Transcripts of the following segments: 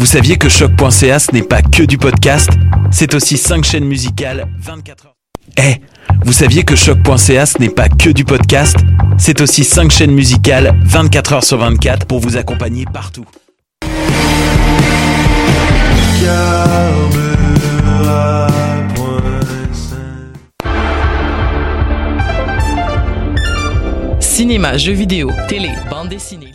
Vous saviez que choc.ca ce n'est pas que du podcast, c'est aussi 5 chaînes musicales 24 heures. Eh, vous saviez que choc.ca ce n'est pas que du podcast, c'est aussi 5 chaînes musicales 24 heures sur 24 pour vous accompagner partout. Cinéma, jeux vidéo, télé, bande dessinée.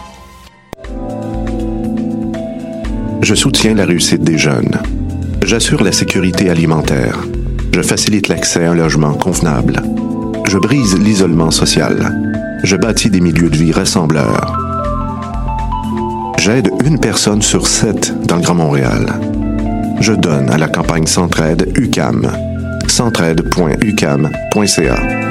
Je soutiens la réussite des jeunes. J'assure la sécurité alimentaire. Je facilite l'accès à un logement convenable. Je brise l'isolement social. Je bâtis des milieux de vie rassembleurs. J'aide une personne sur sept dans le Grand Montréal. Je donne à la campagne Centraide UCAM. centraide.ucam.ca.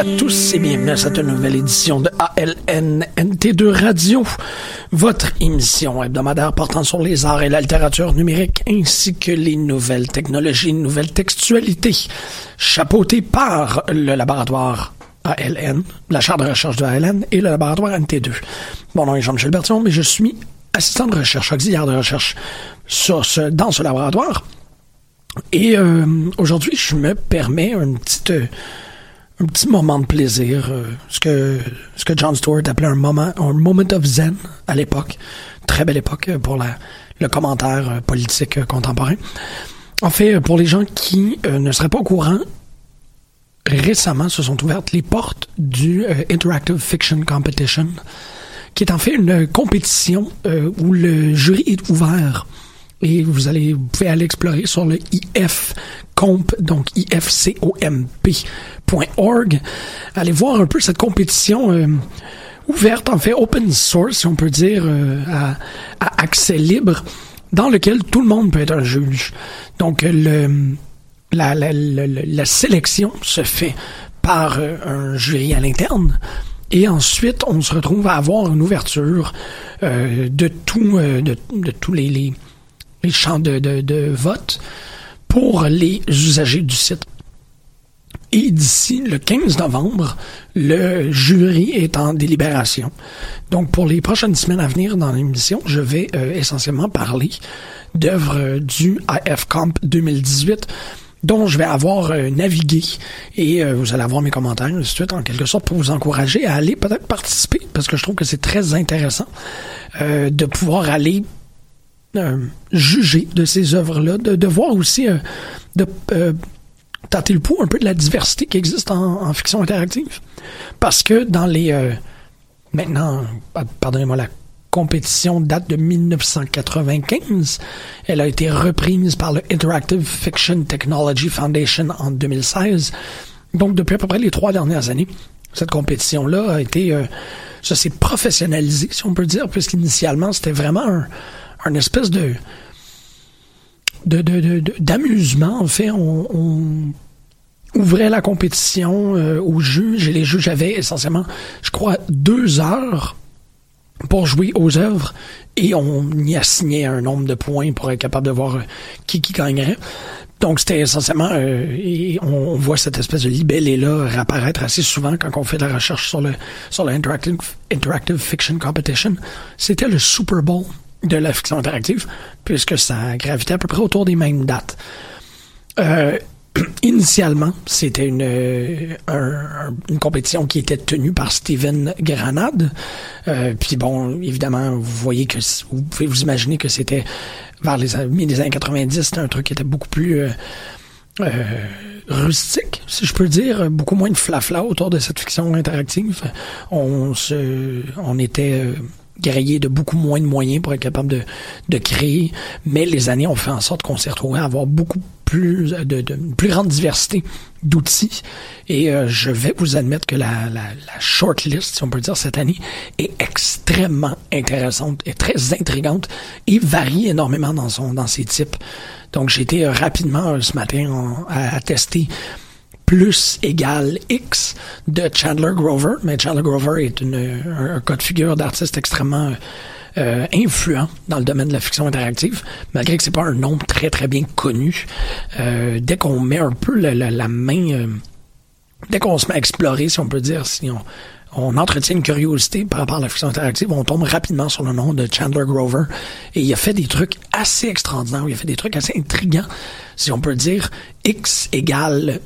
à tous et bienvenue à cette nouvelle édition de ALN NT2 Radio, votre émission hebdomadaire portant sur les arts et la littérature numérique ainsi que les nouvelles technologies, nouvelles textualités, chapeautée par le laboratoire ALN, la chaire de recherche de ALN et le laboratoire NT2. Mon nom est Jean-Michel Bertillon, mais je suis assistant de recherche, auxiliaire de recherche sur ce, dans ce laboratoire. Et euh, aujourd'hui, je me permets un petit, euh, un petit moment de plaisir, euh, ce que ce que John Stewart appelait un moment, un moment of zen à l'époque, très belle époque pour la, le commentaire euh, politique euh, contemporain. En fait, pour les gens qui euh, ne seraient pas au courant, récemment se sont ouvertes les portes du euh, Interactive Fiction Competition, qui est en fait une compétition euh, où le jury est ouvert et vous allez vous pouvez aller explorer sur le ifcomp donc ifcomp.org allez voir un peu cette compétition euh, ouverte en fait open source si on peut dire euh, à, à accès libre dans lequel tout le monde peut être un juge. Donc le la, la, la, la sélection se fait par euh, un jury à l'interne. Et ensuite on se retrouve à avoir une ouverture euh, de tout euh, de, de tous les, les les champs de, vote pour les usagers du site. Et d'ici le 15 novembre, le jury est en délibération. Donc, pour les prochaines semaines à venir dans l'émission, je vais euh, essentiellement parler d'œuvres du IFComp 2018 dont je vais avoir euh, navigué et euh, vous allez avoir mes commentaires ainsi de suite en quelque sorte pour vous encourager à aller peut-être participer parce que je trouve que c'est très intéressant de pouvoir aller juger de ces œuvres-là, de, voir aussi, de tâter le pouls un peu de la diversité qui existe en, fiction interactive. Parce que dans les... maintenant, pardonnez-moi la compétition date de 1995. Elle a été reprise par le Interactive Fiction Technology Foundation en 2016. Donc, depuis à peu près les trois dernières années, cette compétition-là a été, euh, ça s'est professionnalisé, si on peut dire, puisqu'initialement, c'était vraiment un, espèce de, d'amusement. En fait, on, ouvrait la compétition aux juges et les juges avaient essentiellement, je crois, deux heures pour jouer aux œuvres et on y assignait un nombre de points pour être capable de voir euh, qui qui gagnerait. Donc c'était essentiellement, euh, et on, voit cette espèce de libellé-là réapparaître assez souvent quand on fait de la recherche sur le sur le Interactive Fiction Competition. C'était le Super Bowl de la fiction interactive, puisque ça gravitait à peu près autour des mêmes dates. Euh, initialement, c'était une, euh, une compétition qui était tenue par Steven Granade. Euh, puis bon, évidemment, vous voyez que vous pouvez vous imaginer que c'était vers les, les années 90, c'était un truc qui était beaucoup plus euh, rustique, si je peux dire, beaucoup moins de flafla autour de cette fiction interactive. On se, on était grillé de beaucoup moins de moyens pour être capable de, de créer, mais les années ont fait en sorte qu'on s'est retrouvé à avoir beaucoup plus de, de plus grande diversité d'outils. Et euh, je vais vous admettre que la, la, la shortlist, si on peut dire cette année, est extrêmement intéressante et très intrigante et varie énormément dans son dans ses types. Donc j'ai été euh, rapidement euh, ce matin à, tester plus égale X de Chandler Grover. Mais Chandler Grover est un, un cas de figure d'artiste extrêmement euh, influent dans le domaine de la fiction interactive, malgré que c'est pas un nom très très bien connu. Euh, dès qu'on met un peu la, la, main, euh, dès qu'on se met à explorer, si on peut dire, si on, on entretient une curiosité par rapport à la fiction interactive, on tombe rapidement sur le nom de Chandler Grover. Et il a fait des trucs assez extraordinaires, il a fait des trucs assez intrigants, si on peut dire. X égale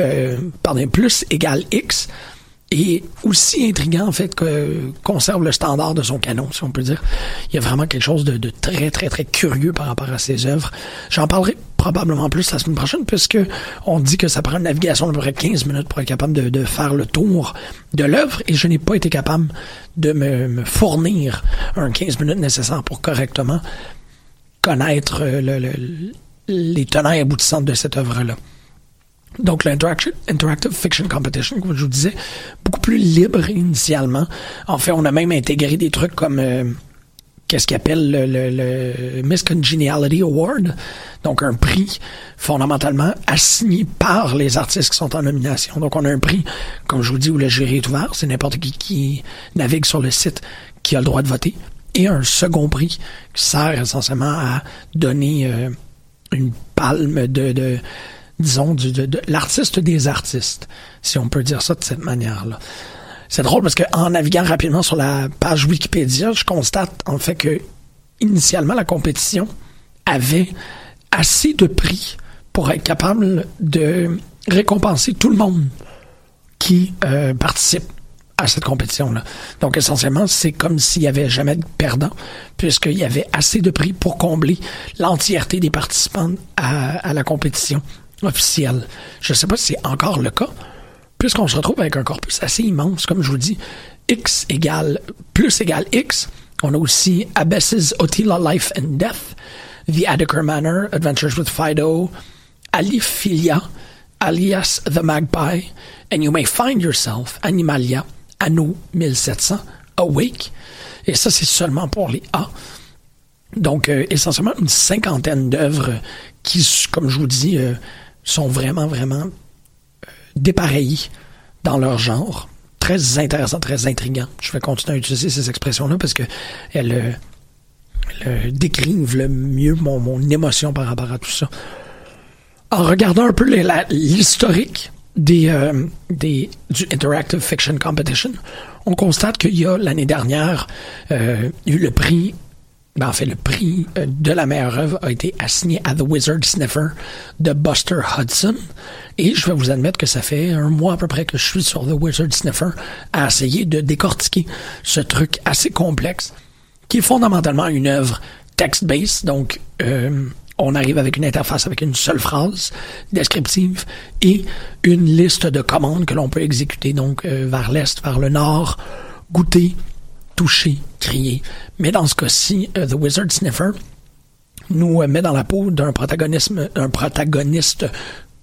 euh, pardon, plus égale X est aussi intriguant en fait que conserve le standard de son canon, si on peut dire. Il y a vraiment quelque chose de, très très très curieux par rapport à ses œuvres. J'en parlerai probablement plus la semaine prochaine puisque on dit que ça prend une navigation d'à peu près 15 minutes pour être capable de, faire le tour de l'œuvre et je n'ai pas été capable de me, fournir un 15 minutes nécessaire pour correctement connaître le, les tenants et aboutissants de cette œuvre-là. Donc, l'Interactive Fiction Competition, comme je vous disais, beaucoup plus libre initialement. En fait, on a même intégré des trucs comme euh, qu'est-ce qu'ils appellent le, Miss Congeniality Award, donc un prix fondamentalement assigné par les artistes qui sont en nomination. Donc, on a un prix, comme je vous dis, où le jury est ouvert, c'est n'importe qui qui navigue sur le site qui a le droit de voter, et un second prix qui sert essentiellement à donner euh, une palme de disons, du, de, l'artiste des artistes, si on peut dire ça de cette manière-là. C'est drôle parce qu'en naviguant rapidement sur la page Wikipédia, je constate en fait que initialement la compétition avait assez de prix pour être capable de récompenser tout le monde qui euh, participe à cette compétition-là. Donc, essentiellement, c'est comme s'il n'y avait jamais de perdant, puisqu'il y avait assez de prix pour combler l'entièreté des participants à, à la compétition officiel. Je ne sais pas si c'est encore le cas, puisqu'on se retrouve avec un corpus assez immense, comme je vous dis, X égale, plus égale X. On a aussi Abbess's Otila Life and Death, The Adequate Manor, Adventures with Fido, Aliphilia, alias The Magpie, and You May Find Yourself, Animalia, Anno 1700, Awake. Et ça, c'est seulement pour les A. Donc, euh, essentiellement, une cinquantaine d'œuvres qui, comme je vous dis, euh, sont vraiment, vraiment euh, dépareillés dans leur genre. Très intéressant, très intriguant. Je vais continuer à utiliser ces expressions-là parce que elles, euh, euh, décrivent le mieux mon, mon émotion par rapport à tout ça. En regardant un peu l'historique des, des, du Interactive Fiction Competition, on constate qu'il y a l'année dernière eu le prix ben, en fait, le prix euh, de la meilleure œuvre a été assigné à The Wizard Sniffer de Buster Hudson. Et je vais vous admettre que ça fait un mois à peu près que je suis sur The Wizard Sniffer à essayer de décortiquer ce truc assez complexe qui est fondamentalement une œuvre text-based, donc euh, on arrive avec une interface avec une seule phrase descriptive et une liste de commandes que l'on peut exécuter donc euh, vers l'est, vers le nord, goûter, toucher, crier. Mais dans ce cas-ci, euh, The Wizard Sniffer nous met dans la peau d'un protagonisme, un protagoniste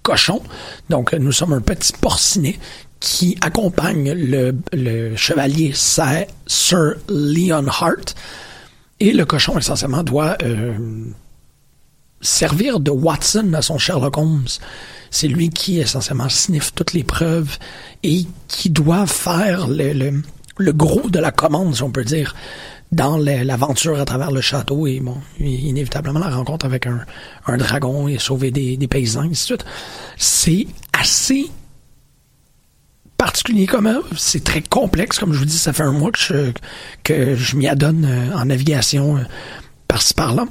cochon. Donc, nous sommes un petit porcinet qui accompagne le, chevalier Sir Leon Hart. Et le cochon, essentiellement, doit euh, servir de Watson à son Sherlock Holmes. C'est lui qui essentiellement sniffe toutes les preuves et qui doit faire le, le gros de la commande, si on peut dire, dans l'aventure à travers le château et bon, inévitablement la rencontre avec un, un dragon et sauver des, des paysans, et ainsi de suite. C'est assez particulier comme œuvre. C'est très complexe. Comme je vous dis, ça fait un mois que je, que je m'y adonne euh, en navigation euh, par-ci par-là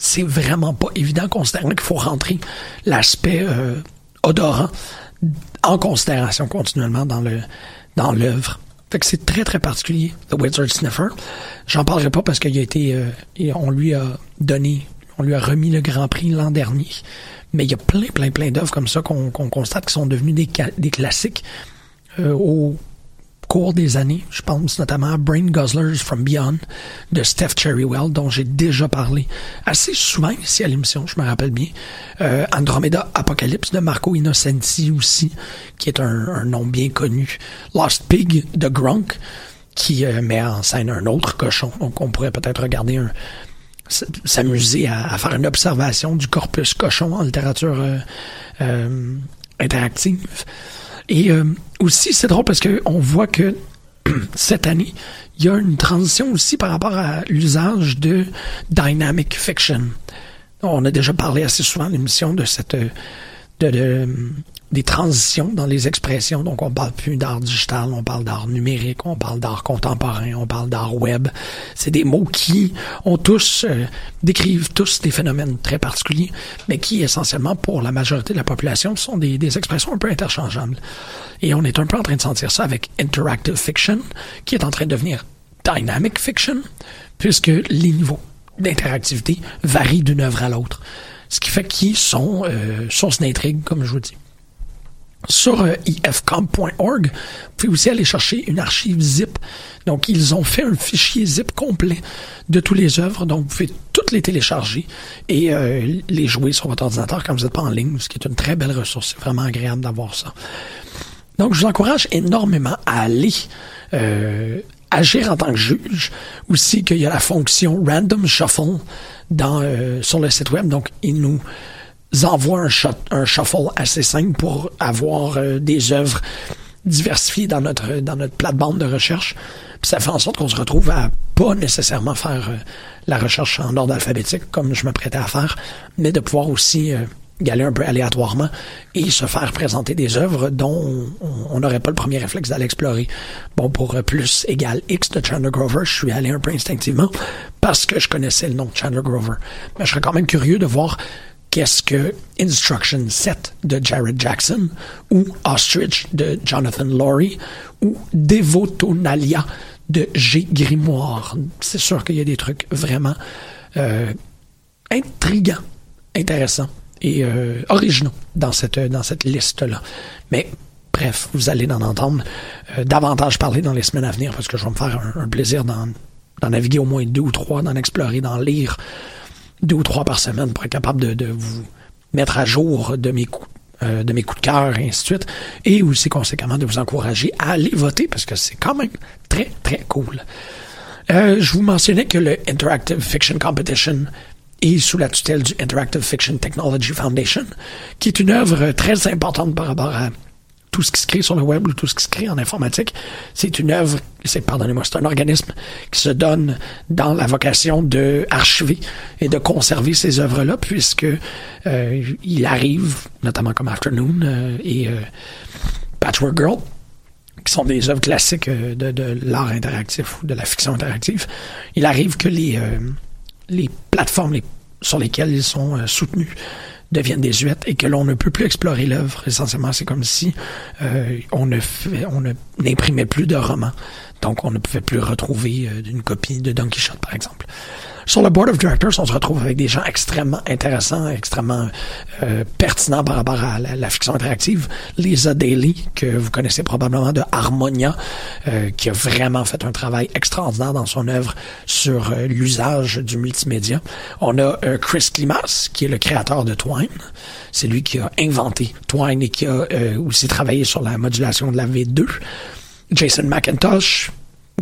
c'est vraiment pas évident considérant qu'il faut rentrer l'aspect euh, odorant en considération continuellement dans dans l'œuvre. Fait que c'est très très particulier, The Wizard Sniffer. J'en parlerai pas parce qu'il a été, euh, on lui a donné, on lui a remis le Grand Prix l'an dernier. Mais il y a plein plein plein d'œuvres comme ça qu'on constate qui sont devenues des, des classiques euh, au cours des années. Je pense notamment à Brain Guzzlers from Beyond de Steph Cherrywell, dont j'ai déjà parlé assez souvent ici à l'émission, je me rappelle bien. Euh, Andromeda Apocalypse de Marco Innocenti aussi, qui est un, nom bien connu. Lost Pig de Gronk, qui euh, met en scène un autre cochon. Donc on pourrait peut-être regarder un s'amuser à, faire une observation du corpus cochon en littérature euh, interactive. Et euh, aussi, c'est drôle parce que on voit que cette année, il y a une transition aussi par rapport à l'usage de dynamic fiction. On a déjà parlé assez souvent dans l'émission de cette de, des transitions dans les expressions. Donc, on parle plus d'art digital, on parle d'art numérique, on parle d'art contemporain, on parle d'art web. C'est des mots qui ont tous, euh, décrivent tous des phénomènes très particuliers, mais qui, essentiellement, pour la majorité de la population, sont des, des expressions un peu interchangeables. Et on est un peu en train de sentir ça avec interactive fiction, qui est en train de devenir dynamic fiction, puisque les niveaux d'interactivité varient d'une œuvre à l'autre. Ce qui fait qu'ils sont euh, source d'intrigue, comme je vous dis. Sur euh, ifcomp.org, vous pouvez aussi aller chercher une archive zip. Donc, ils ont fait un fichier zip complet de toutes les œuvres. Donc, vous pouvez toutes les télécharger et euh, les jouer sur votre ordinateur quand vous n'êtes pas en ligne, ce qui est une très belle ressource. C'est vraiment agréable d'avoir ça. Donc, je vous encourage énormément à aller euh, agir en tant que juge. Aussi qu'il y a la fonction Random Shuffle dans, euh, sur le site web. Donc, il nous envoie un, shuffle assez simple pour avoir euh, des œuvres diversifiées dans notre dans notre plate-bande de recherche. Puis ça fait en sorte qu'on se retrouve à pas nécessairement faire euh, la recherche en ordre alphabétique comme je me prêtais à faire, mais de pouvoir aussi y aller un peu aléatoirement et se faire présenter des œuvres dont on n'aurait pas le premier réflexe d'aller explorer. Bon, pour plus égal X de Chandler Grover, je suis allé un peu instinctivement parce que je connaissais le nom de Chandler Grover. Mais je serais quand même curieux de voir qu'est-ce que Instruction 7 de Jared Jackson ou Ostrich de Jonathan Laurie ou Devotonalia de G. Grimoire. C'est sûr qu'il y a des trucs vraiment euh, intrigants, intéressants et euh, originaux dans cette, dans cette liste-là. Mais bref, vous allez en entendre euh, davantage parler dans les semaines à venir parce que je vais me faire un, plaisir d'en, naviguer au moins deux ou trois, d'en explorer, d'en lire deux ou trois par semaine pour être capable de, vous mettre à jour de mes coups euh, de mes coups de cœur et ainsi de suite, et aussi conséquemment de vous encourager à aller voter parce que c'est quand même très très cool. je vous mentionnais que le Interactive Fiction Competition et sous la tutelle du Interactive Fiction Technology Foundation, qui est une œuvre très importante par rapport à tout ce qui se crée sur le web ou tout ce qui se crée en informatique. C'est une œuvre, pardonnez-moi, c'est un organisme qui se donne dans la vocation de archiver et de conserver ces œuvres-là, puisque euh, il arrive, notamment comme Afternoon euh, et euh, Patchwork Girl, qui sont des œuvres classiques de, de l'art interactif ou de la fiction interactive, il arrive que les les plateformes sur lesquelles ils sont euh, soutenus deviennent désuètes et que l'on ne peut plus explorer l'œuvre. Essentiellement, c'est comme si euh, on ne on n'imprimait plus de romans. Donc, on ne pouvait plus retrouver euh, une copie de Don Quichotte, par exemple. Sur le board of directors, on se retrouve avec des gens extrêmement intéressants, extrêmement euh, pertinents par rapport à la, fiction interactive. Lisa Daly, que vous connaissez probablement de Harmonia, euh, qui a vraiment fait un travail extraordinaire dans son œuvre sur euh, l'usage du multimédia. On a Chris Klimas, qui est le créateur de Twine. C'est lui qui a inventé Twine et qui a aussi travaillé sur la modulation de la V2. Jason McIntosh,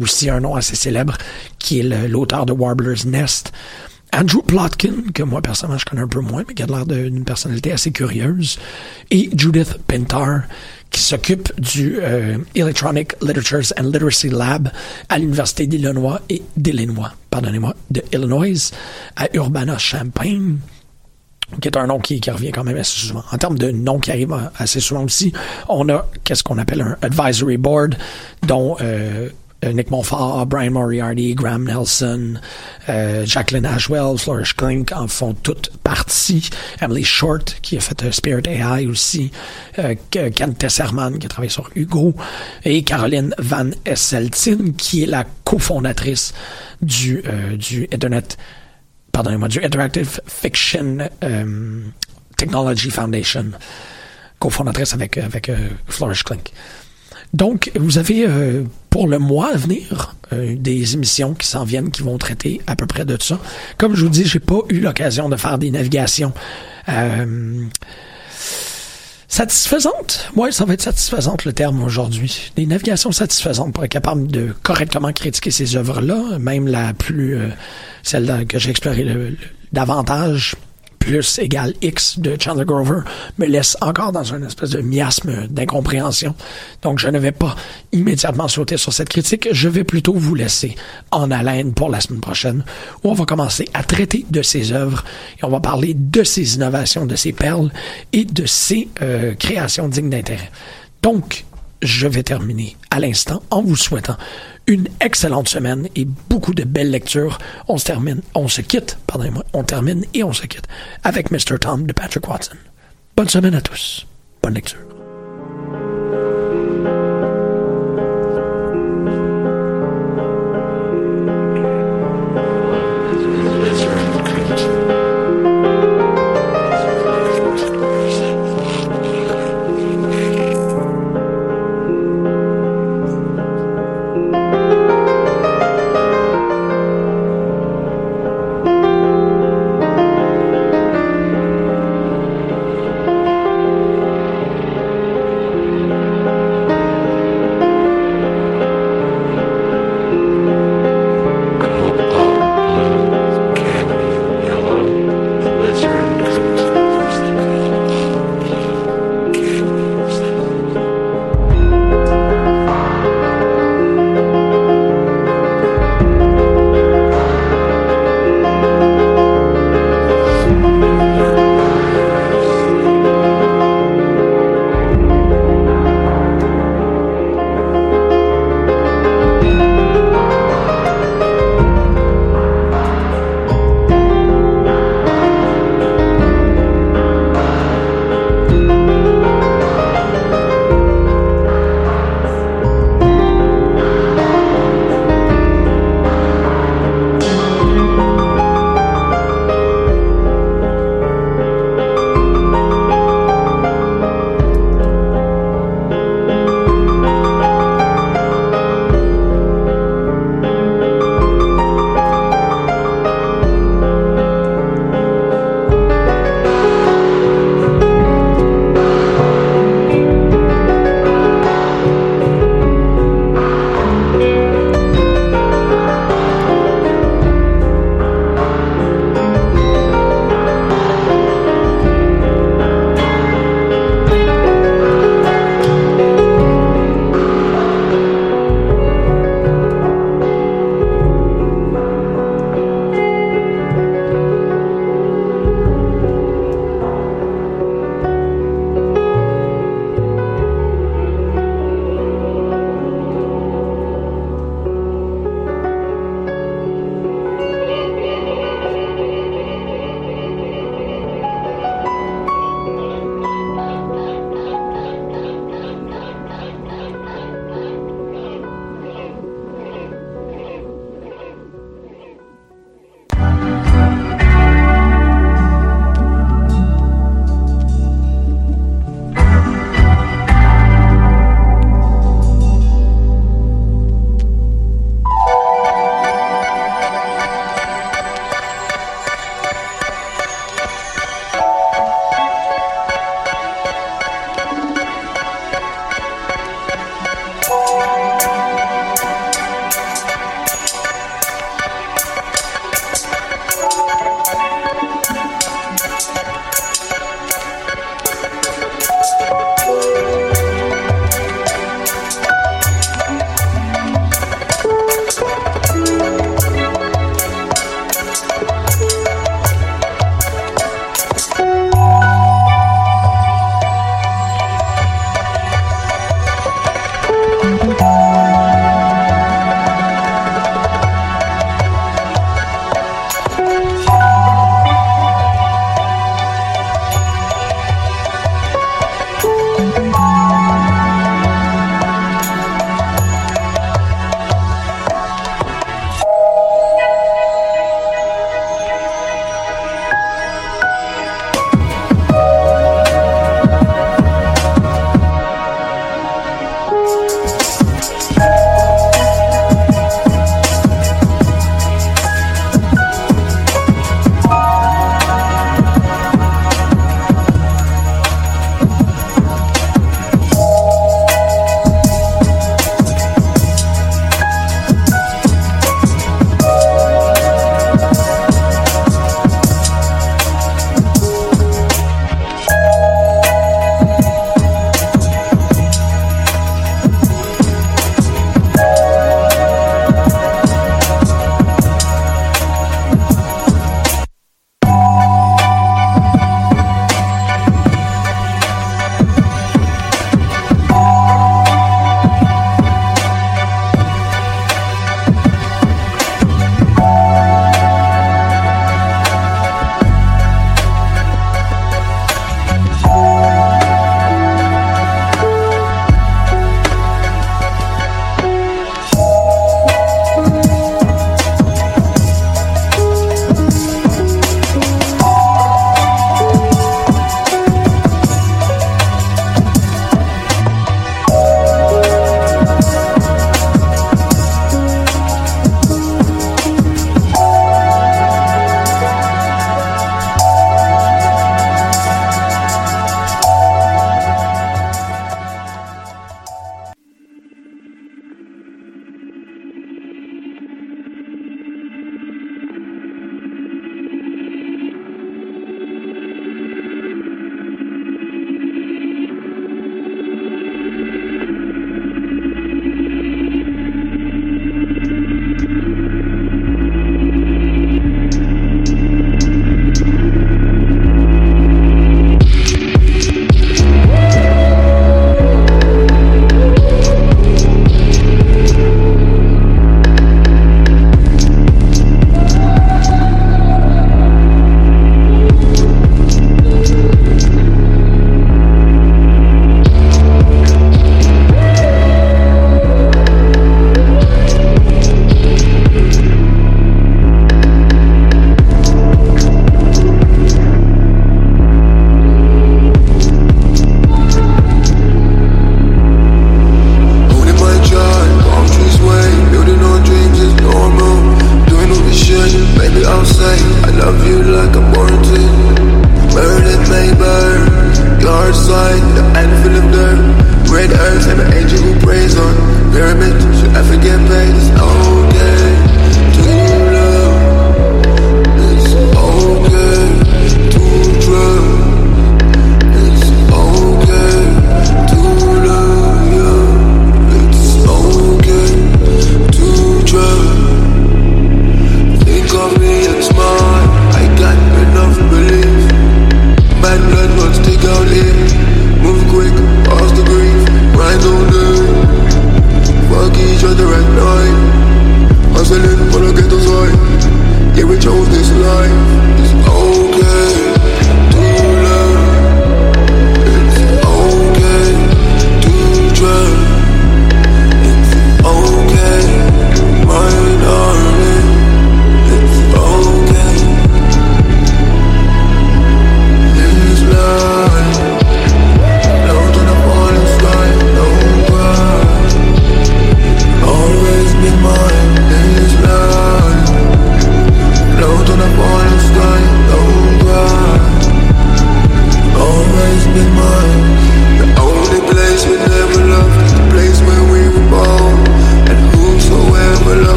aussi un nom assez célèbre, qui est l'auteur de Warbler's Nest. Andrew Plotkin, que moi personnellement je connais un peu moins, mais qui a l'air d'une personnalité assez curieuse, et Judith Pintar, qui s'occupe du euh, Electronic Literatures and Literacy Lab à l'Université d'Illinois et d'Illinois, pardonnez-moi, de Illinois, à Urbana-Champaign qui est un nom qui, revient quand même assez souvent. En termes de noms qui arrivent assez souvent aussi, on a qu'est-ce qu'on appelle un advisory board, dont euh, euh, Nick Monfort, Brian Moriarty, Graham Nelson, euh, Jacqueline Ashwell, Flourish Klink en font toutes partie. Emily Short, qui a fait Spirit AI aussi. Euh, Ken Tesserman, qui a travaillé sur Hugo. Et Caroline Van Esseltine, qui est la cofondatrice du, du Internet, pardonnez-moi, du Interactive Fiction Technology Foundation cofondatrice avec, avec Flourish Klink. Donc, vous avez euh, pour le mois à venir euh, des émissions qui s'en viennent, qui vont traiter à peu près de ça. Comme je vous dis, j'ai pas eu l'occasion de faire des navigations euh, satisfaisantes. Ouais, ça va être satisfaisante le terme aujourd'hui. Des navigations satisfaisantes pour être capable de correctement critiquer ces œuvres-là, même la plus celle que j'ai explorée davantage plus égale X de Chandler Grover me laisse encore dans une espèce de miasme d'incompréhension. Donc, je ne vais pas immédiatement sauter sur cette critique. Je vais plutôt vous laisser en haleine pour la semaine prochaine, où on va commencer à traiter de ses œuvres et on va parler de ses innovations, de ses perles et de ses euh, créations dignes d'intérêt. Donc, je vais terminer à l'instant en vous souhaitant une excellente semaine et beaucoup de belles lectures. On se termine, on se quitte, pardonnez-moi, on termine et on se quitte avec Mr. Tom de Patrick Watson. Bonne semaine à tous. Bonne lecture.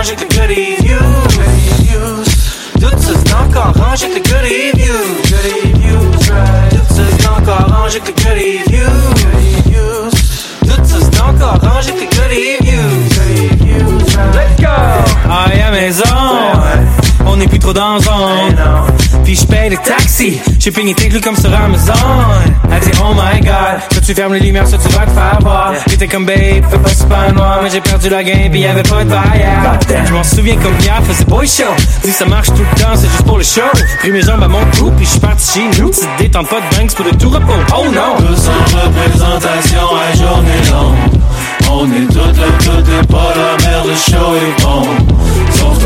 Encore rangé que goody views Tout ça c'est encore rangé que goody views Tout ça c'est encore rangé que goody views Tout ça c'est encore rangé que goody views Let's go! Ah, à maison. On n'est plus trop dans zone Puis je paye le taxi. J'ai payé inclus comme sur Amazon. Elle dit oh my god Soit tu fermes les lumières, soit tu vas te faire voir. J'étais comme babe, fais pas super noir Mais j'ai perdu la game pis y'avait pas de bail Je m'en souviens comme hier, faisait boy show Dis ça marche tout le temps, c'est juste pour le show. Pris mes jambes à mon cou puis je suis parti chez nous. Tu te détends pas de banks pour le tout repos. Oh non. En représentation à journée longue. On est toutes là, tout est pas la merde, le show est bon. Sauf